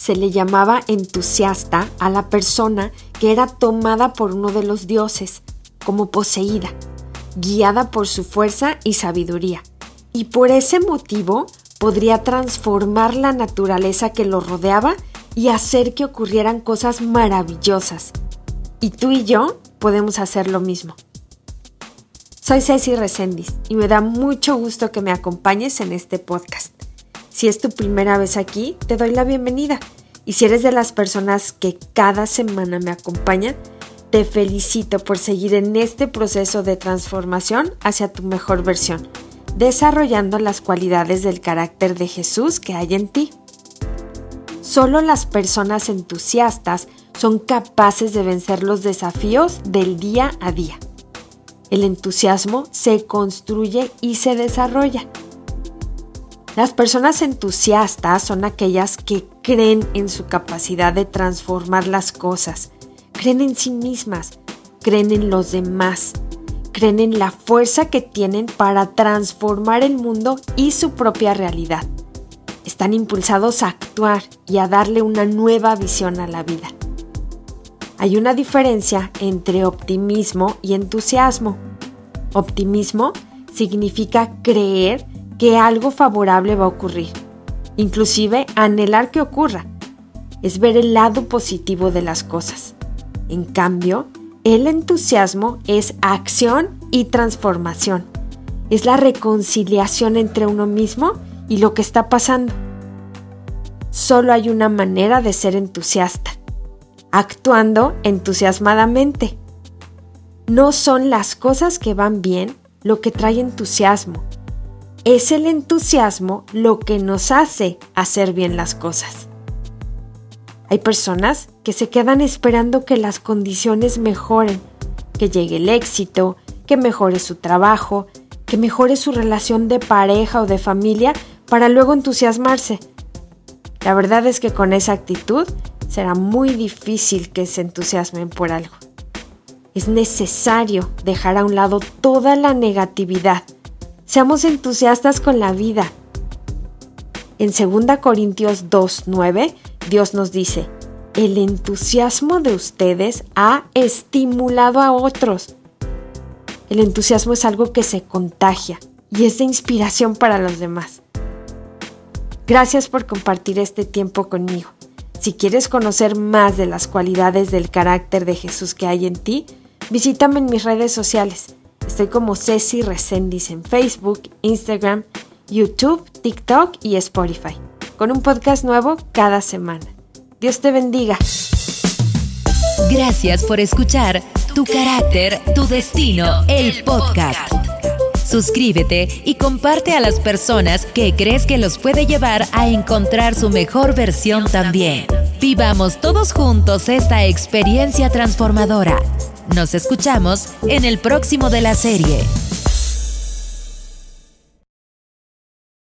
se le llamaba entusiasta a la persona que era tomada por uno de los dioses, como poseída, guiada por su fuerza y sabiduría, y por ese motivo podría transformar la naturaleza que lo rodeaba y hacer que ocurrieran cosas maravillosas. Y tú y yo podemos hacer lo mismo. Soy Ceci Resendiz y me da mucho gusto que me acompañes en este podcast. Si es tu primera vez aquí, te doy la bienvenida. Y si eres de las personas que cada semana me acompañan, te felicito por seguir en este proceso de transformación hacia tu mejor versión, desarrollando las cualidades del carácter de Jesús que hay en ti. Solo las personas entusiastas son capaces de vencer los desafíos del día a día. El entusiasmo se construye y se desarrolla. Las personas entusiastas son aquellas que creen en su capacidad de transformar las cosas, creen en sí mismas, creen en los demás, creen en la fuerza que tienen para transformar el mundo y su propia realidad. Están impulsados a actuar y a darle una nueva visión a la vida. Hay una diferencia entre optimismo y entusiasmo. Optimismo significa creer que algo favorable va a ocurrir, inclusive anhelar que ocurra. Es ver el lado positivo de las cosas. En cambio, el entusiasmo es acción y transformación. Es la reconciliación entre uno mismo y lo que está pasando. Solo hay una manera de ser entusiasta, actuando entusiasmadamente. No son las cosas que van bien lo que trae entusiasmo, es el entusiasmo lo que nos hace hacer bien las cosas. Hay personas que se quedan esperando que las condiciones mejoren, que llegue el éxito, que mejore su trabajo, que mejore su relación de pareja o de familia para luego entusiasmarse. La verdad es que con esa actitud será muy difícil que se entusiasmen por algo. Es necesario dejar a un lado toda la negatividad Seamos entusiastas con la vida. En 2 Corintios 2.9, Dios nos dice, el entusiasmo de ustedes ha estimulado a otros. El entusiasmo es algo que se contagia y es de inspiración para los demás. Gracias por compartir este tiempo conmigo. Si quieres conocer más de las cualidades del carácter de Jesús que hay en ti, visítame en mis redes sociales. Estoy como Ceci Resendiz en Facebook, Instagram, YouTube, TikTok y Spotify, con un podcast nuevo cada semana. Dios te bendiga. Gracias por escuchar Tu carácter, tu destino, el podcast. Suscríbete y comparte a las personas que crees que los puede llevar a encontrar su mejor versión también. Vivamos todos juntos esta experiencia transformadora. Nos escuchamos en el próximo de la serie.